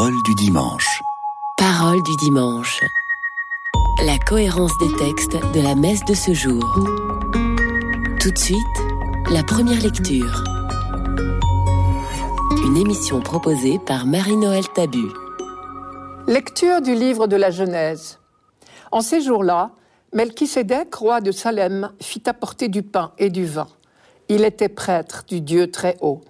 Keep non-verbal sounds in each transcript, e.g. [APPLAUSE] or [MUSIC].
Parole du dimanche. Parole du dimanche. La cohérence des textes de la messe de ce jour. Tout de suite, la première lecture. Une émission proposée par Marie-Noël Tabu. Lecture du livre de la Genèse. En ces jours-là, Melchisédek, roi de Salem, fit apporter du pain et du vin. Il était prêtre du Dieu très haut.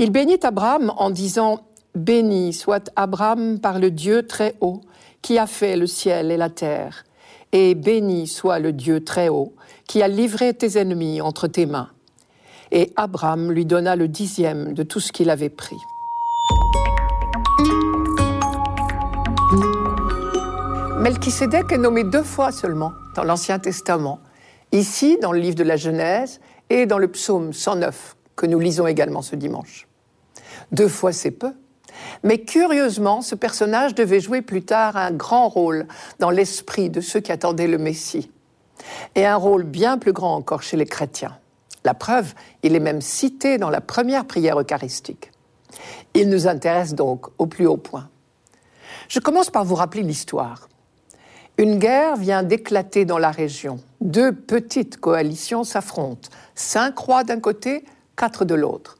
Il bénit Abraham en disant Béni soit Abraham par le Dieu très haut, qui a fait le ciel et la terre. Et béni soit le Dieu très haut, qui a livré tes ennemis entre tes mains. Et Abraham lui donna le dixième de tout ce qu'il avait pris. Melchisédek est nommé deux fois seulement dans l'Ancien Testament, ici dans le livre de la Genèse et dans le psaume 109 que nous lisons également ce dimanche. Deux fois c'est peu, mais curieusement, ce personnage devait jouer plus tard un grand rôle dans l'esprit de ceux qui attendaient le Messie, et un rôle bien plus grand encore chez les chrétiens. La preuve, il est même cité dans la première prière eucharistique. Il nous intéresse donc au plus haut point. Je commence par vous rappeler l'histoire. Une guerre vient d'éclater dans la région. Deux petites coalitions s'affrontent. Cinq rois d'un côté, quatre de l'autre.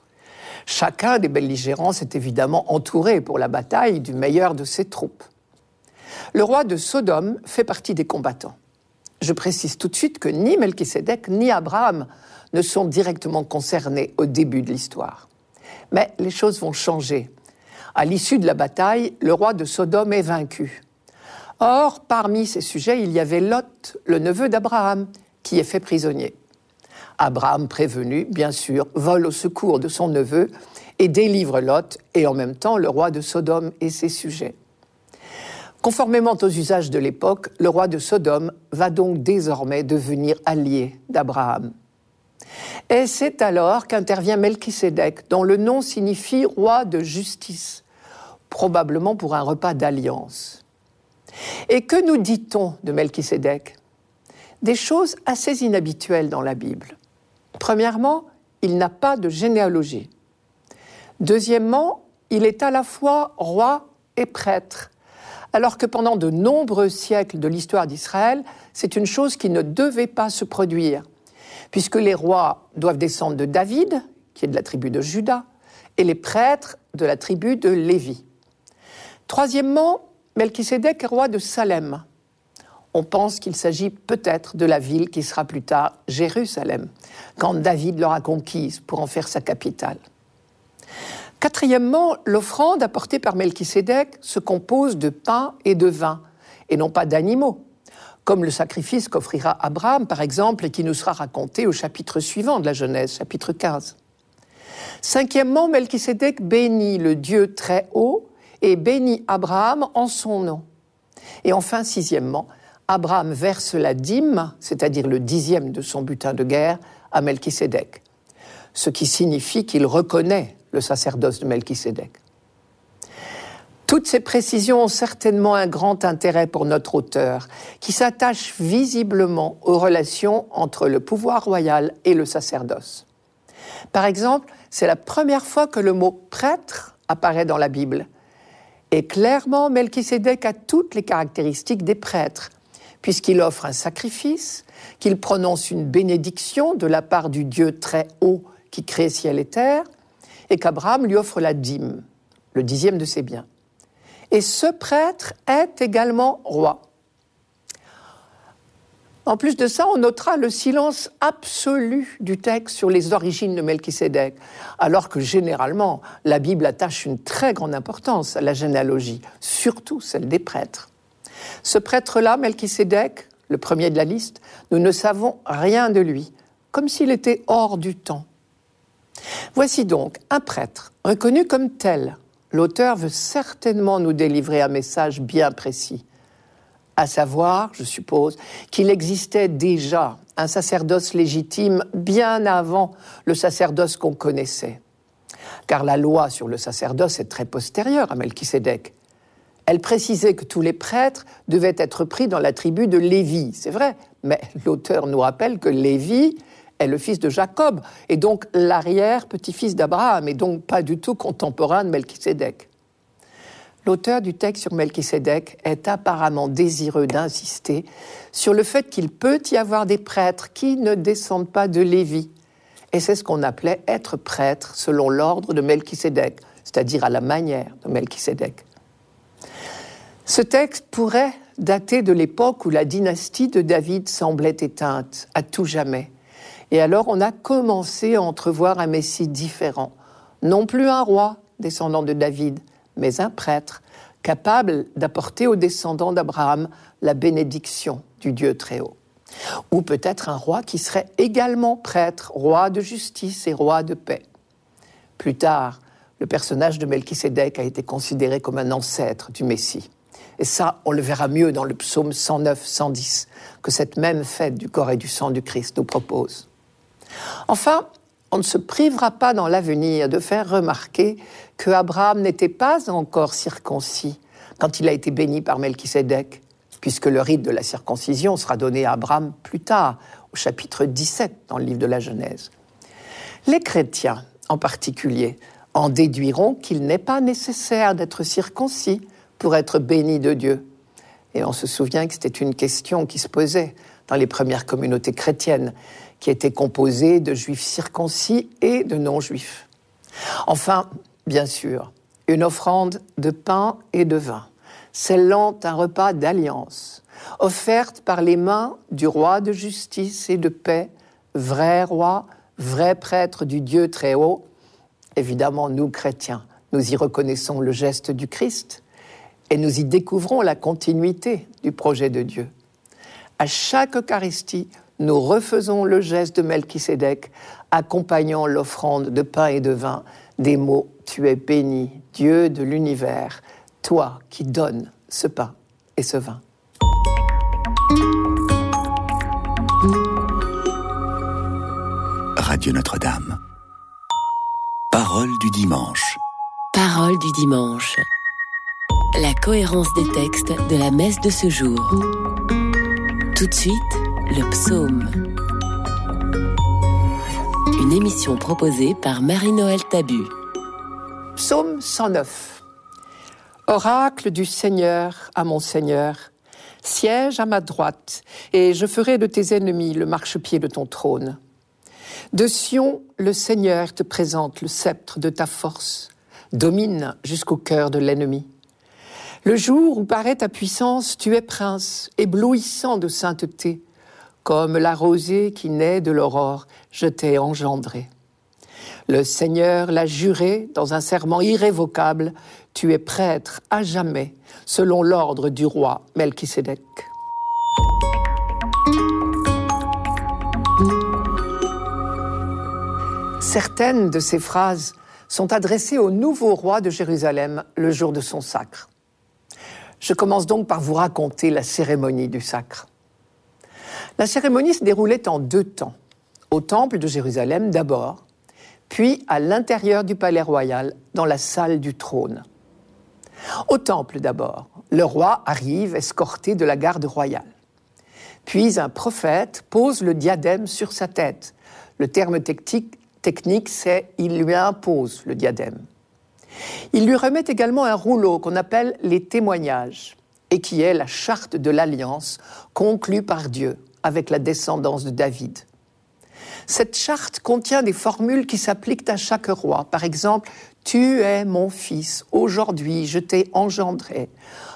Chacun des belligérants s'est évidemment entouré pour la bataille du meilleur de ses troupes. Le roi de Sodome fait partie des combattants. Je précise tout de suite que ni Melchisédek ni Abraham ne sont directement concernés au début de l'histoire. Mais les choses vont changer. À l'issue de la bataille, le roi de Sodome est vaincu. Or, parmi ses sujets, il y avait Lot, le neveu d'Abraham, qui est fait prisonnier. Abraham, prévenu, bien sûr, vole au secours de son neveu et délivre Lot et en même temps le roi de Sodome et ses sujets. Conformément aux usages de l'époque, le roi de Sodome va donc désormais devenir allié d'Abraham. Et c'est alors qu'intervient Melchisédek, dont le nom signifie roi de justice, probablement pour un repas d'alliance. Et que nous dit-on de Melchisédek Des choses assez inhabituelles dans la Bible. Premièrement, il n'a pas de généalogie. Deuxièmement, il est à la fois roi et prêtre, alors que pendant de nombreux siècles de l'histoire d'Israël, c'est une chose qui ne devait pas se produire, puisque les rois doivent descendre de David, qui est de la tribu de Juda, et les prêtres de la tribu de Lévi. Troisièmement, Melchisédek est roi de Salem, on pense qu'il s'agit peut-être de la ville qui sera plus tard Jérusalem, quand David l'aura conquise pour en faire sa capitale. Quatrièmement, l'offrande apportée par Melchisédek se compose de pain et de vin, et non pas d'animaux, comme le sacrifice qu'offrira Abraham, par exemple, et qui nous sera raconté au chapitre suivant de la Genèse, chapitre 15. Cinquièmement, Melchisédek bénit le Dieu très haut et bénit Abraham en son nom. Et enfin, sixièmement, Abraham verse la dîme, c'est-à-dire le dixième de son butin de guerre, à Melchisédek, ce qui signifie qu'il reconnaît le sacerdoce de Melchisédek. Toutes ces précisions ont certainement un grand intérêt pour notre auteur, qui s'attache visiblement aux relations entre le pouvoir royal et le sacerdoce. Par exemple, c'est la première fois que le mot prêtre apparaît dans la Bible. Et clairement, Melchisédek a toutes les caractéristiques des prêtres, puisqu'il offre un sacrifice, qu'il prononce une bénédiction de la part du Dieu très haut qui crée ciel et terre, et qu'Abraham lui offre la dîme, le dixième de ses biens. Et ce prêtre est également roi. En plus de ça, on notera le silence absolu du texte sur les origines de Melchisédek, alors que généralement, la Bible attache une très grande importance à la généalogie, surtout celle des prêtres. Ce prêtre-là, Melchisédek, le premier de la liste, nous ne savons rien de lui, comme s'il était hors du temps. Voici donc un prêtre reconnu comme tel. L'auteur veut certainement nous délivrer un message bien précis, à savoir, je suppose, qu'il existait déjà un sacerdoce légitime bien avant le sacerdoce qu'on connaissait. Car la loi sur le sacerdoce est très postérieure à Melchisédek. Elle précisait que tous les prêtres devaient être pris dans la tribu de Lévi. C'est vrai, mais [LAUGHS] l'auteur nous rappelle que Lévi est le fils de Jacob, et donc l'arrière-petit-fils d'Abraham, et donc pas du tout contemporain de Melchisédek. l'auteur du texte sur Melchisédek est apparemment désireux d'insister sur le fait qu'il peut y avoir des prêtres qui ne descendent pas de Lévi. Et c'est ce qu'on appelait être prêtre selon l'ordre de Melchisédek, c'est-à-dire à la manière de Melchisédek. Ce texte pourrait dater de l'époque où la dynastie de David semblait éteinte à tout jamais. Et alors on a commencé à entrevoir un Messie différent, non plus un roi descendant de David, mais un prêtre capable d'apporter aux descendants d'Abraham la bénédiction du Dieu très haut. Ou peut-être un roi qui serait également prêtre, roi de justice et roi de paix. Plus tard, le personnage de Melchisédek a été considéré comme un ancêtre du Messie. Et ça, on le verra mieux dans le psaume 109-110, que cette même fête du corps et du sang du Christ nous propose. Enfin, on ne se privera pas dans l'avenir de faire remarquer que Abraham n'était pas encore circoncis quand il a été béni par Melchisédek, puisque le rite de la circoncision sera donné à Abraham plus tard, au chapitre 17 dans le livre de la Genèse. Les chrétiens, en particulier, en déduiront qu'il n'est pas nécessaire d'être circoncis pour être béni de Dieu. Et on se souvient que c'était une question qui se posait dans les premières communautés chrétiennes qui était composé de juifs circoncis et de non-juifs. Enfin, bien sûr, une offrande de pain et de vin, scellant un repas d'alliance, offerte par les mains du roi de justice et de paix, vrai roi, vrai prêtre du Dieu très haut. Évidemment, nous, chrétiens, nous y reconnaissons le geste du Christ et nous y découvrons la continuité du projet de Dieu. À chaque Eucharistie, nous refaisons le geste de Melchisédek, accompagnant l'offrande de pain et de vin des mots Tu es béni, Dieu de l'univers, toi qui donnes ce pain et ce vin. Radio Notre-Dame. Parole du dimanche. Parole du dimanche. La cohérence des textes de la messe de ce jour. Tout de suite, le psaume. Une émission proposée par Marie-Noël Tabu. Psaume 109. Oracle du Seigneur à mon Seigneur, siège à ma droite, et je ferai de tes ennemis le marchepied de ton trône. De Sion, le Seigneur te présente le sceptre de ta force, domine jusqu'au cœur de l'ennemi. Le jour où paraît ta puissance, tu es prince, éblouissant de sainteté. Comme la rosée qui naît de l'aurore, je t'ai engendré. Le Seigneur l'a juré dans un serment irrévocable, tu es prêtre à jamais, selon l'ordre du roi Melchisédek. Certaines de ces phrases sont adressées au nouveau roi de Jérusalem le jour de son sacre. Je commence donc par vous raconter la cérémonie du sacre. La cérémonie se déroulait en deux temps. Au temple de Jérusalem d'abord, puis à l'intérieur du palais royal, dans la salle du trône. Au temple d'abord, le roi arrive escorté de la garde royale. Puis un prophète pose le diadème sur sa tête. Le terme technique, c'est il lui impose le diadème. Il lui remet également un rouleau qu'on appelle les témoignages et qui est la charte de l'alliance conclue par Dieu avec la descendance de David. Cette charte contient des formules qui s'appliquent à chaque roi. Par exemple, Tu es mon fils, aujourd'hui je t'ai engendré.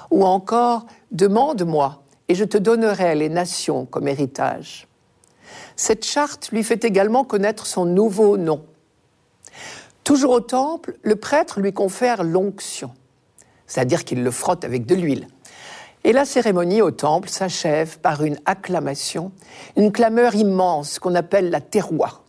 Ou encore, Demande-moi et je te donnerai les nations comme héritage. Cette charte lui fait également connaître son nouveau nom. Toujours au temple, le prêtre lui confère l'onction, c'est-à-dire qu'il le frotte avec de l'huile. Et la cérémonie au temple s'achève par une acclamation, une clameur immense qu'on appelle la terroir.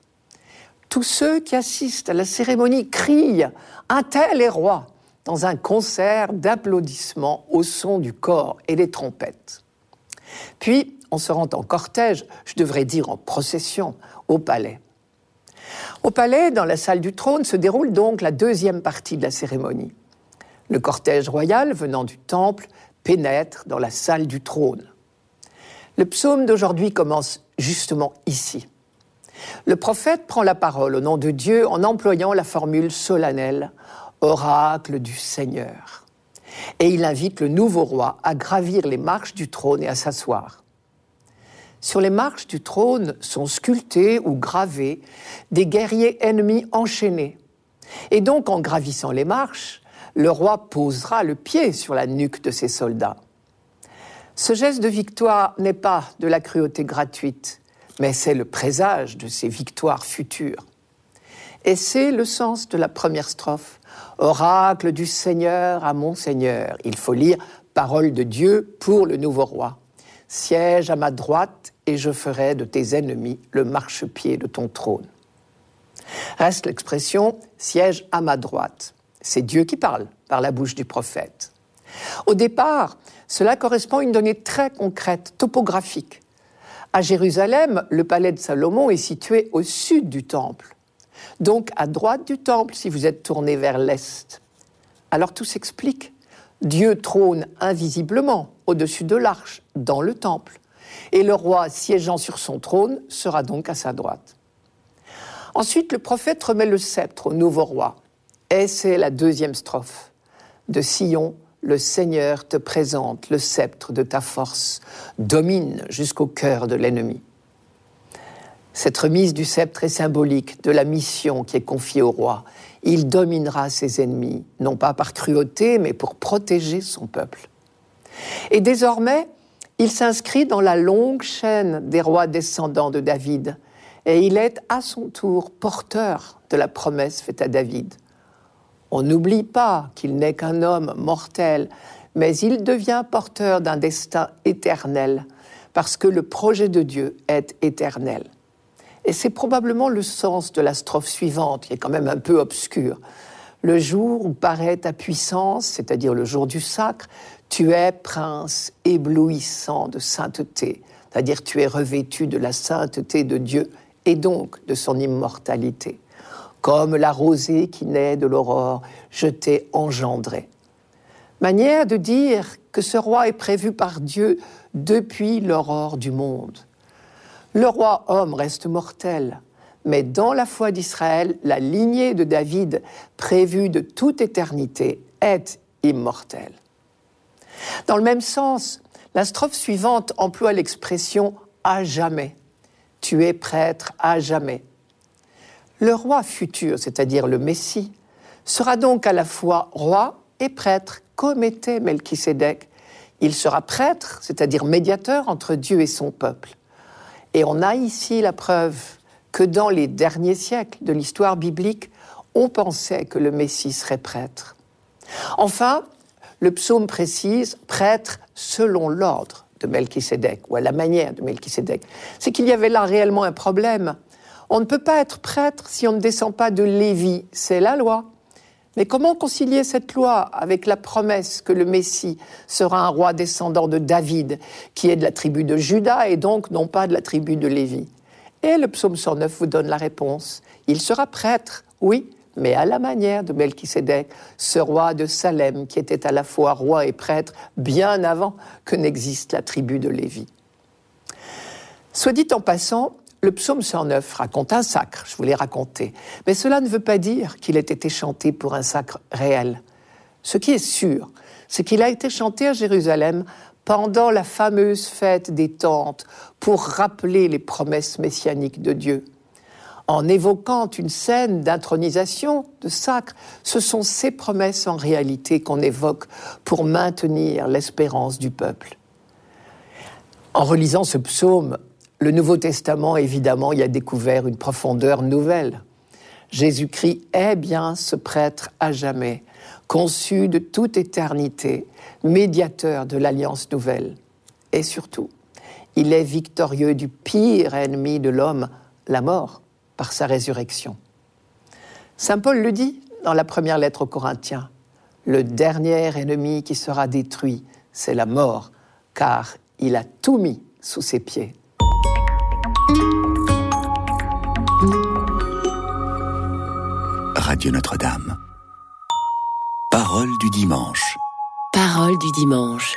Tous ceux qui assistent à la cérémonie crient Un tel est roi dans un concert d'applaudissements au son du corps et des trompettes. Puis, on se rend en cortège, je devrais dire en procession, au palais. Au palais, dans la salle du trône, se déroule donc la deuxième partie de la cérémonie. Le cortège royal venant du temple pénètre dans la salle du trône. Le psaume d'aujourd'hui commence justement ici. Le prophète prend la parole au nom de Dieu en employant la formule solennelle Oracle du Seigneur. Et il invite le nouveau roi à gravir les marches du trône et à s'asseoir. Sur les marches du trône sont sculptés ou gravés des guerriers ennemis enchaînés. Et donc, en gravissant les marches, le roi posera le pied sur la nuque de ses soldats. Ce geste de victoire n'est pas de la cruauté gratuite, mais c'est le présage de ses victoires futures. Et c'est le sens de la première strophe. Oracle du Seigneur à mon Seigneur. Il faut lire Parole de Dieu pour le nouveau roi. Siège à ma droite et je ferai de tes ennemis le marchepied de ton trône. Reste l'expression siège à ma droite. C'est Dieu qui parle par la bouche du prophète. Au départ, cela correspond à une donnée très concrète, topographique. À Jérusalem, le palais de Salomon est situé au sud du temple, donc à droite du temple si vous êtes tourné vers l'est. Alors tout s'explique. Dieu trône invisiblement au-dessus de l'arche, dans le temple, et le roi siégeant sur son trône sera donc à sa droite. Ensuite, le prophète remet le sceptre au nouveau roi, et c'est la deuxième strophe. De Sion, le Seigneur te présente le sceptre de ta force, domine jusqu'au cœur de l'ennemi. Cette remise du sceptre est symbolique de la mission qui est confiée au roi. Il dominera ses ennemis, non pas par cruauté, mais pour protéger son peuple. Et désormais, il s'inscrit dans la longue chaîne des rois descendants de David, et il est à son tour porteur de la promesse faite à David. On n'oublie pas qu'il n'est qu'un homme mortel, mais il devient porteur d'un destin éternel, parce que le projet de Dieu est éternel. Et c'est probablement le sens de la strophe suivante, qui est quand même un peu obscure. Le jour où paraît ta puissance, c'est-à-dire le jour du sacre, tu es prince éblouissant de sainteté, c'est-à-dire tu es revêtu de la sainteté de Dieu et donc de son immortalité. Comme la rosée qui naît de l'aurore, je t'ai engendré. Manière de dire que ce roi est prévu par Dieu depuis l'aurore du monde. Le roi homme reste mortel, mais dans la foi d'Israël, la lignée de David, prévue de toute éternité, est immortelle. Dans le même sens, la strophe suivante emploie l'expression à jamais. Tu es prêtre à jamais. Le roi futur, c'est-à-dire le Messie, sera donc à la fois roi et prêtre, comme était Melchisédek. Il sera prêtre, c'est-à-dire médiateur entre Dieu et son peuple. Et on a ici la preuve que dans les derniers siècles de l'histoire biblique, on pensait que le Messie serait prêtre. Enfin, le psaume précise prêtre selon l'ordre de Melchisédek, ou à la manière de Melchisédek. C'est qu'il y avait là réellement un problème. On ne peut pas être prêtre si on ne descend pas de Lévi, c'est la loi. Mais comment concilier cette loi avec la promesse que le Messie sera un roi descendant de David, qui est de la tribu de Juda et donc non pas de la tribu de Lévi? Et le psaume 109 vous donne la réponse. Il sera prêtre, oui, mais à la manière de Melchisédek, ce roi de Salem qui était à la fois roi et prêtre bien avant que n'existe la tribu de Lévi. Soit dit en passant, le psaume 109 raconte un sacre, je vous l'ai raconté, mais cela ne veut pas dire qu'il ait été chanté pour un sacre réel. Ce qui est sûr, c'est qu'il a été chanté à Jérusalem pendant la fameuse fête des tentes pour rappeler les promesses messianiques de Dieu. En évoquant une scène d'intronisation, de sacre, ce sont ces promesses en réalité qu'on évoque pour maintenir l'espérance du peuple. En relisant ce psaume le Nouveau Testament, évidemment, y a découvert une profondeur nouvelle. Jésus-Christ est bien ce prêtre à jamais, conçu de toute éternité, médiateur de l'alliance nouvelle. Et surtout, il est victorieux du pire ennemi de l'homme, la mort, par sa résurrection. Saint Paul le dit dans la première lettre aux Corinthiens, le dernier ennemi qui sera détruit, c'est la mort, car il a tout mis sous ses pieds. Radio Notre-Dame. Parole du dimanche. Parole du dimanche.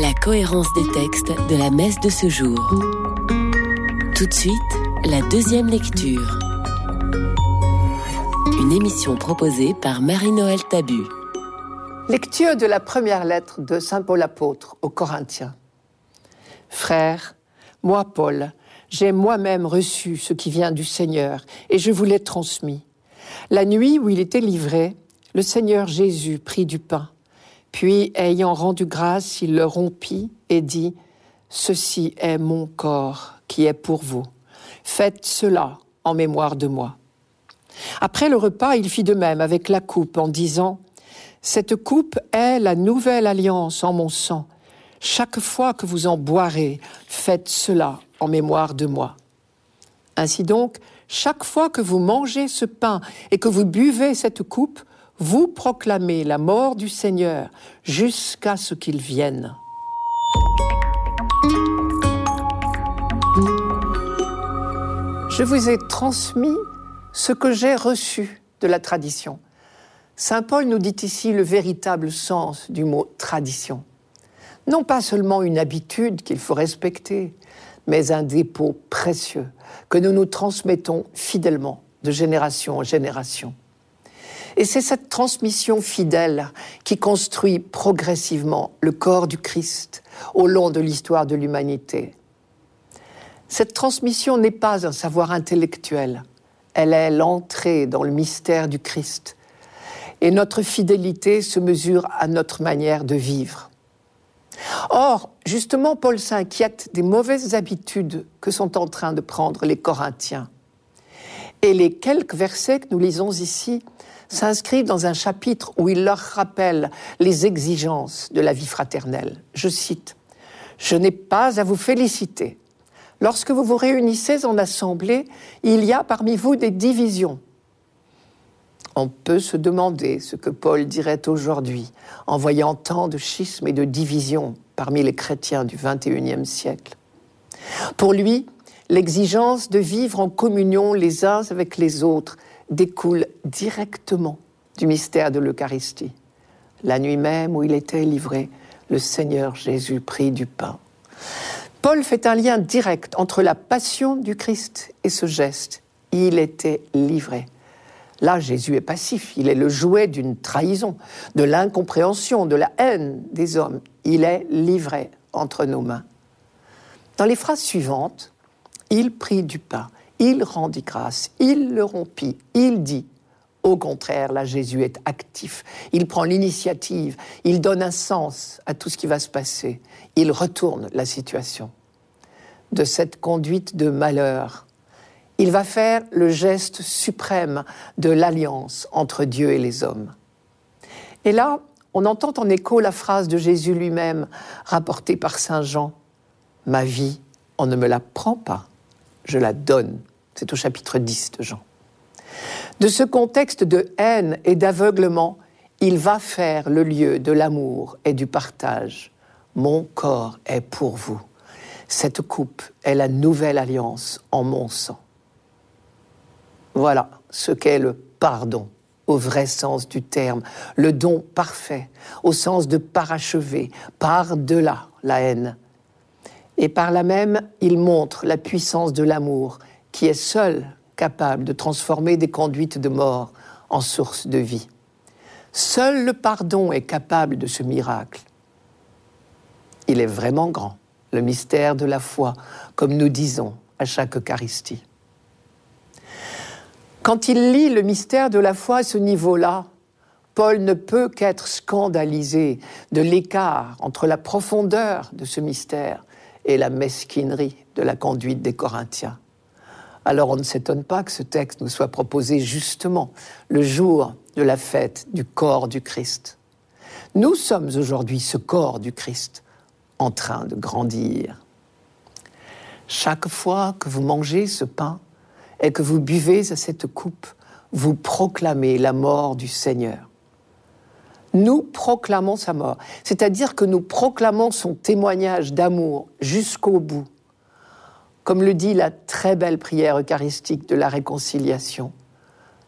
La cohérence des textes de la messe de ce jour. Tout de suite, la deuxième lecture. Une émission proposée par Marie-Noël Tabu. Lecture de la première lettre de Saint Paul apôtre aux Corinthiens. Frères, moi Paul, j'ai moi-même reçu ce qui vient du Seigneur et je vous l'ai transmis. La nuit où il était livré, le Seigneur Jésus prit du pain, puis ayant rendu grâce, il le rompit et dit, Ceci est mon corps qui est pour vous. Faites cela en mémoire de moi. Après le repas, il fit de même avec la coupe en disant, Cette coupe est la nouvelle alliance en mon sang. Chaque fois que vous en boirez, faites cela en mémoire de moi. Ainsi donc, chaque fois que vous mangez ce pain et que vous buvez cette coupe, vous proclamez la mort du Seigneur jusqu'à ce qu'il vienne. Je vous ai transmis ce que j'ai reçu de la tradition. Saint Paul nous dit ici le véritable sens du mot tradition. Non pas seulement une habitude qu'il faut respecter, mais un dépôt précieux que nous nous transmettons fidèlement de génération en génération. Et c'est cette transmission fidèle qui construit progressivement le corps du Christ au long de l'histoire de l'humanité. Cette transmission n'est pas un savoir intellectuel, elle est l'entrée dans le mystère du Christ. Et notre fidélité se mesure à notre manière de vivre. Or, justement, Paul s'inquiète des mauvaises habitudes que sont en train de prendre les Corinthiens. Et les quelques versets que nous lisons ici s'inscrivent dans un chapitre où il leur rappelle les exigences de la vie fraternelle. Je cite, Je n'ai pas à vous féliciter. Lorsque vous vous réunissez en assemblée, il y a parmi vous des divisions. On peut se demander ce que Paul dirait aujourd'hui en voyant tant de schismes et de divisions parmi les chrétiens du XXIe siècle. Pour lui, l'exigence de vivre en communion les uns avec les autres découle directement du mystère de l'Eucharistie. La nuit même où il était livré, le Seigneur Jésus prit du pain. Paul fait un lien direct entre la passion du Christ et ce geste. Il était livré. Là, Jésus est passif, il est le jouet d'une trahison, de l'incompréhension, de la haine des hommes. Il est livré entre nos mains. Dans les phrases suivantes, il prit du pain, il rendit grâce, il le rompit, il dit. Au contraire, là, Jésus est actif. Il prend l'initiative, il donne un sens à tout ce qui va se passer. Il retourne la situation. De cette conduite de malheur, il va faire le geste suprême de l'alliance entre Dieu et les hommes. Et là, on entend en écho la phrase de Jésus lui-même, rapportée par Saint Jean. Ma vie, on ne me la prend pas, je la donne. C'est au chapitre 10 de Jean. De ce contexte de haine et d'aveuglement, il va faire le lieu de l'amour et du partage. Mon corps est pour vous. Cette coupe est la nouvelle alliance en mon sang. Voilà ce qu'est le pardon au vrai sens du terme, le don parfait, au sens de parachever, par-delà la haine. Et par là même, il montre la puissance de l'amour qui est seul capable de transformer des conduites de mort en source de vie. Seul le pardon est capable de ce miracle. Il est vraiment grand, le mystère de la foi, comme nous disons à chaque Eucharistie. Quand il lit le mystère de la foi à ce niveau-là, Paul ne peut qu'être scandalisé de l'écart entre la profondeur de ce mystère et la mesquinerie de la conduite des Corinthiens. Alors on ne s'étonne pas que ce texte nous soit proposé justement le jour de la fête du corps du Christ. Nous sommes aujourd'hui ce corps du Christ en train de grandir. Chaque fois que vous mangez ce pain, et que vous buvez à cette coupe, vous proclamez la mort du Seigneur. Nous proclamons sa mort, c'est-à-dire que nous proclamons son témoignage d'amour jusqu'au bout, comme le dit la très belle prière eucharistique de la réconciliation.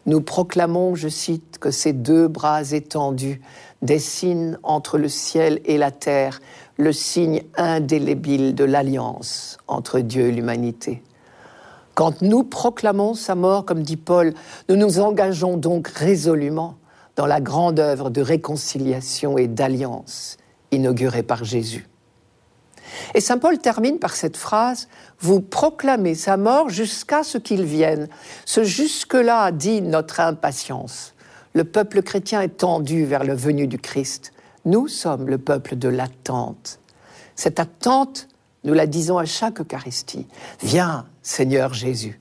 Nous proclamons, je cite, que ces deux bras étendus dessinent entre le ciel et la terre le signe indélébile de l'alliance entre Dieu et l'humanité. Quand nous proclamons sa mort, comme dit Paul, nous nous engageons donc résolument dans la grande œuvre de réconciliation et d'alliance inaugurée par Jésus. Et Saint Paul termine par cette phrase, Vous proclamez sa mort jusqu'à ce qu'il vienne. Ce jusque-là dit notre impatience. Le peuple chrétien est tendu vers le venu du Christ. Nous sommes le peuple de l'attente. Cette attente, nous la disons à chaque Eucharistie. Viens, Seigneur Jésus.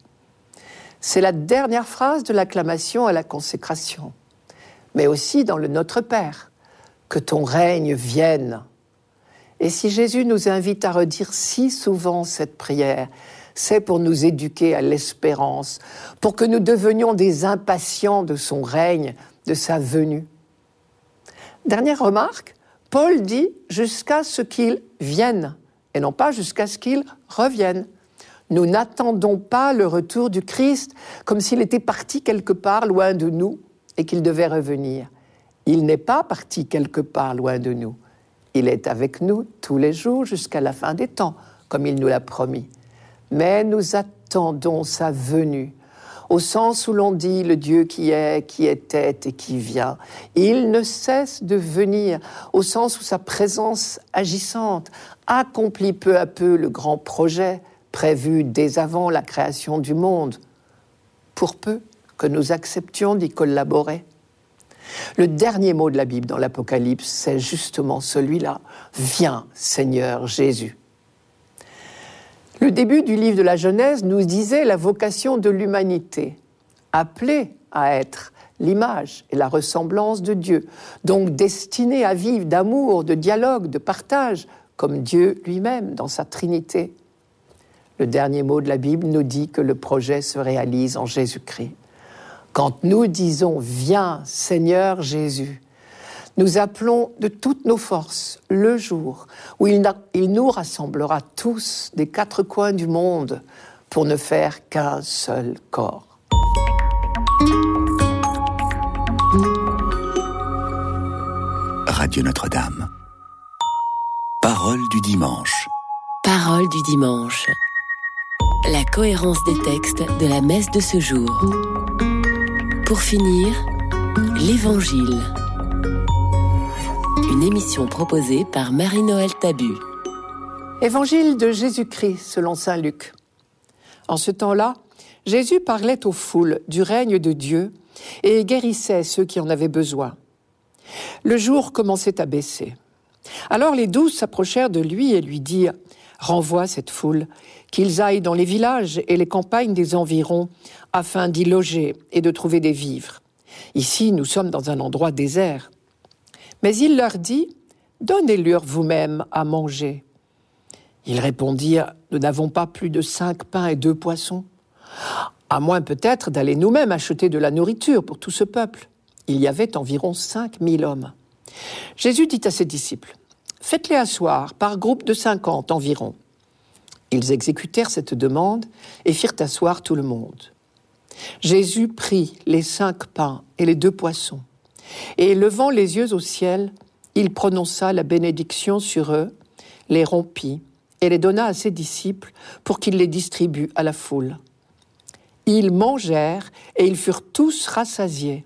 C'est la dernière phrase de l'acclamation à la consécration, mais aussi dans le Notre Père. Que ton règne vienne et si Jésus nous invite à redire si souvent cette prière, c'est pour nous éduquer à l'espérance, pour que nous devenions des impatients de son règne, de sa venue. Dernière remarque, Paul dit jusqu'à ce qu'il vienne, et non pas jusqu'à ce qu'il revienne. Nous n'attendons pas le retour du Christ comme s'il était parti quelque part loin de nous et qu'il devait revenir. Il n'est pas parti quelque part loin de nous. Il est avec nous tous les jours jusqu'à la fin des temps, comme il nous l'a promis. Mais nous attendons sa venue, au sens où l'on dit le Dieu qui est, qui était et qui vient. Il ne cesse de venir, au sens où sa présence agissante accomplit peu à peu le grand projet prévu dès avant la création du monde, pour peu que nous acceptions d'y collaborer. Le dernier mot de la Bible dans l'Apocalypse, c'est justement celui-là. Viens, Seigneur Jésus. Le début du livre de la Genèse nous disait la vocation de l'humanité, appelée à être l'image et la ressemblance de Dieu, donc destinée à vivre d'amour, de dialogue, de partage, comme Dieu lui-même dans sa Trinité. Le dernier mot de la Bible nous dit que le projet se réalise en Jésus-Christ. Quand nous disons Viens Seigneur Jésus, nous appelons de toutes nos forces le jour où il, nous rassemblera tous des quatre coins du monde pour ne faire qu'un seul corps. Radio Notre-Dame. Parole du dimanche. Parole du dimanche. La cohérence des textes de la messe de ce jour. Pour finir, l'Évangile. Une émission proposée par Marie-Noël Tabu. Évangile de Jésus-Christ selon Saint Luc. En ce temps-là, Jésus parlait aux foules du règne de Dieu et guérissait ceux qui en avaient besoin. Le jour commençait à baisser. Alors les douze s'approchèrent de lui et lui dirent Renvoie cette foule, qu'ils aillent dans les villages et les campagnes des environs afin d'y loger et de trouver des vivres. Ici, nous sommes dans un endroit désert. Mais il leur dit, Donnez-leur vous-même à manger. Ils répondirent, Nous n'avons pas plus de cinq pains et deux poissons. À moins peut-être d'aller nous-mêmes acheter de la nourriture pour tout ce peuple. Il y avait environ cinq mille hommes. Jésus dit à ses disciples, Faites-les asseoir par groupe de cinquante environ. Ils exécutèrent cette demande et firent asseoir tout le monde. Jésus prit les cinq pains et les deux poissons, et levant les yeux au ciel, il prononça la bénédiction sur eux, les rompit et les donna à ses disciples pour qu'ils les distribuent à la foule. Ils mangèrent et ils furent tous rassasiés.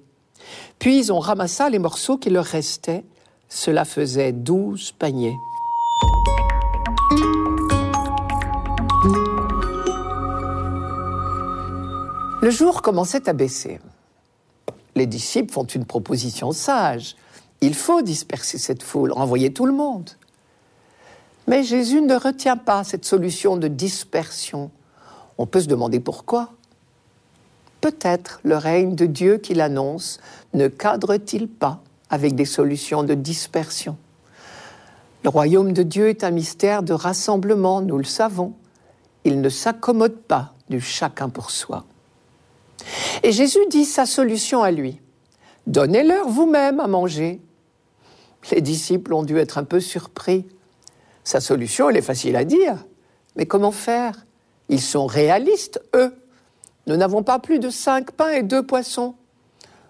Puis on ramassa les morceaux qui leur restaient cela faisait douze paniers. Le jour commençait à baisser. Les disciples font une proposition sage. Il faut disperser cette foule, renvoyer tout le monde. Mais Jésus ne retient pas cette solution de dispersion. On peut se demander pourquoi. Peut-être le règne de Dieu qu'il annonce ne cadre-t-il pas avec des solutions de dispersion. Le royaume de Dieu est un mystère de rassemblement, nous le savons. Il ne s'accommode pas du chacun pour soi. Et Jésus dit sa solution à lui. Donnez-leur vous-même à manger. Les disciples ont dû être un peu surpris. Sa solution, elle est facile à dire. Mais comment faire? Ils sont réalistes, eux. Nous n'avons pas plus de cinq pains et deux poissons.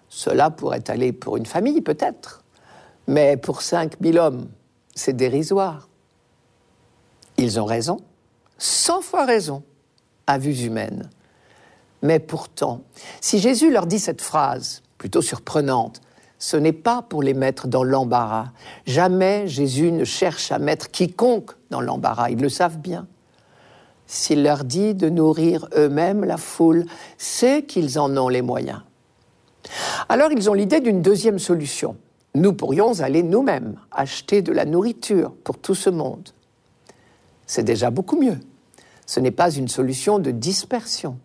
Cela pourrait aller pour une famille, peut-être, mais pour 5000 hommes, c'est dérisoire. Ils ont raison, cent fois raison, à vues humaines. Mais pourtant, si Jésus leur dit cette phrase, plutôt surprenante, ce n'est pas pour les mettre dans l'embarras. Jamais Jésus ne cherche à mettre quiconque dans l'embarras, ils le savent bien. S'il leur dit de nourrir eux-mêmes la foule, c'est qu'ils en ont les moyens. Alors ils ont l'idée d'une deuxième solution. Nous pourrions aller nous-mêmes acheter de la nourriture pour tout ce monde. C'est déjà beaucoup mieux. Ce n'est pas une solution de dispersion.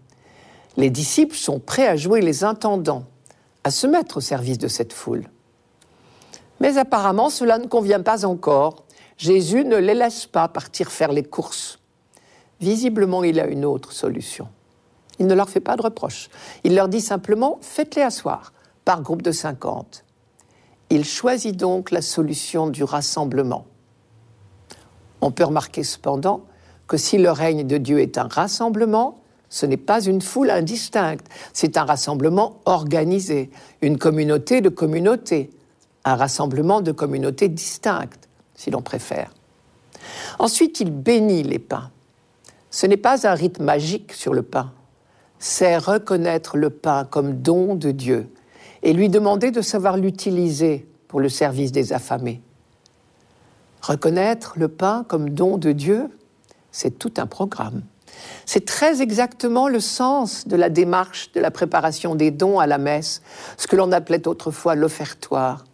Les disciples sont prêts à jouer les intendants, à se mettre au service de cette foule. Mais apparemment, cela ne convient pas encore. Jésus ne les laisse pas partir faire les courses. Visiblement, il a une autre solution. Il ne leur fait pas de reproches. Il leur dit simplement faites-les asseoir par groupe de 50. Il choisit donc la solution du rassemblement. On peut remarquer cependant que si le règne de Dieu est un rassemblement, ce n'est pas une foule indistincte, c'est un rassemblement organisé, une communauté de communautés, un rassemblement de communautés distinctes, si l'on préfère. Ensuite, il bénit les pains. Ce n'est pas un rite magique sur le pain, c'est reconnaître le pain comme don de Dieu et lui demander de savoir l'utiliser pour le service des affamés. Reconnaître le pain comme don de Dieu, c'est tout un programme. C'est très exactement le sens de la démarche de la préparation des dons à la messe, ce que l'on appelait autrefois l'offertoire.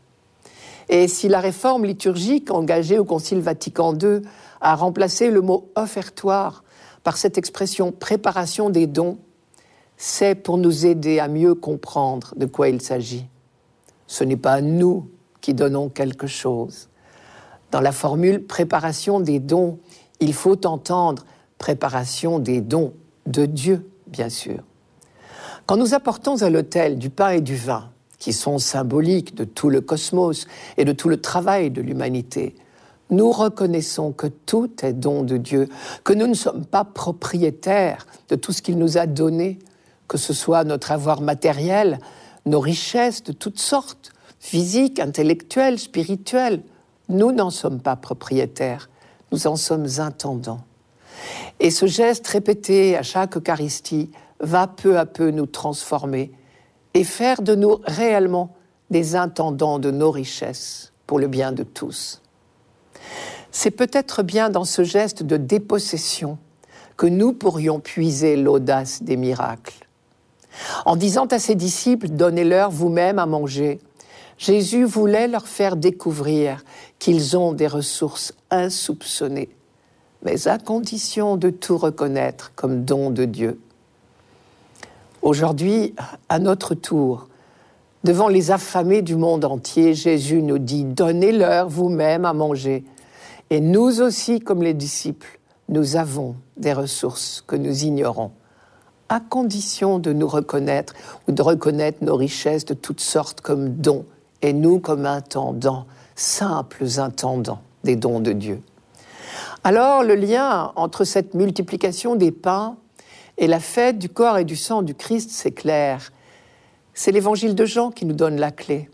Et si la réforme liturgique engagée au Concile Vatican II a remplacé le mot offertoire par cette expression préparation des dons, c'est pour nous aider à mieux comprendre de quoi il s'agit. Ce n'est pas nous qui donnons quelque chose. Dans la formule préparation des dons, il faut entendre préparation des dons de Dieu, bien sûr. Quand nous apportons à l'autel du pain et du vin, qui sont symboliques de tout le cosmos et de tout le travail de l'humanité, nous reconnaissons que tout est don de Dieu, que nous ne sommes pas propriétaires de tout ce qu'il nous a donné, que ce soit notre avoir matériel, nos richesses de toutes sortes, physiques, intellectuelles, spirituelles. Nous n'en sommes pas propriétaires, nous en sommes intendants. Et ce geste répété à chaque Eucharistie va peu à peu nous transformer et faire de nous réellement des intendants de nos richesses pour le bien de tous. C'est peut-être bien dans ce geste de dépossession que nous pourrions puiser l'audace des miracles. En disant à ses disciples, donnez-leur vous-même à manger, Jésus voulait leur faire découvrir qu'ils ont des ressources insoupçonnées mais à condition de tout reconnaître comme don de Dieu. Aujourd'hui, à notre tour, devant les affamés du monde entier, Jésus nous dit, donnez-leur vous-même à manger. Et nous aussi, comme les disciples, nous avons des ressources que nous ignorons, à condition de nous reconnaître ou de reconnaître nos richesses de toutes sortes comme dons, et nous comme intendants, simples intendants des dons de Dieu. Alors le lien entre cette multiplication des pains et la fête du corps et du sang du Christ, c'est clair. C'est l'évangile de Jean qui nous donne la clé.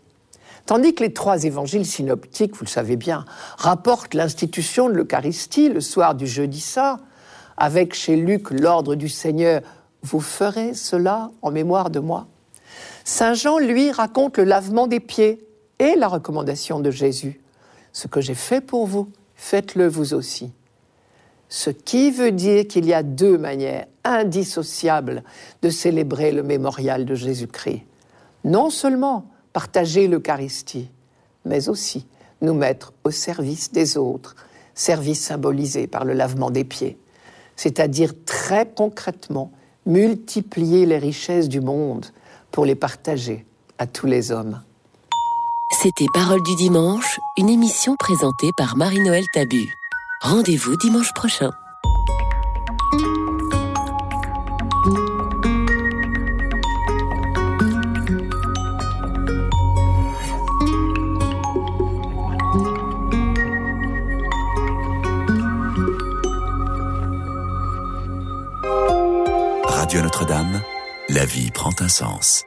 Tandis que les trois évangiles synoptiques, vous le savez bien, rapportent l'institution de l'Eucharistie le soir du jeudi saint, avec chez Luc l'ordre du Seigneur, vous ferez cela en mémoire de moi. Saint Jean, lui, raconte le lavement des pieds et la recommandation de Jésus. Ce que j'ai fait pour vous, faites-le vous aussi. Ce qui veut dire qu'il y a deux manières indissociables de célébrer le mémorial de Jésus-Christ. Non seulement partager l'Eucharistie, mais aussi nous mettre au service des autres, service symbolisé par le lavement des pieds, c'est-à-dire très concrètement multiplier les richesses du monde pour les partager à tous les hommes. C'était Parole du dimanche, une émission présentée par Marie-Noël Tabu. Rendez-vous dimanche prochain. Notre-Dame, la vie prend un sens.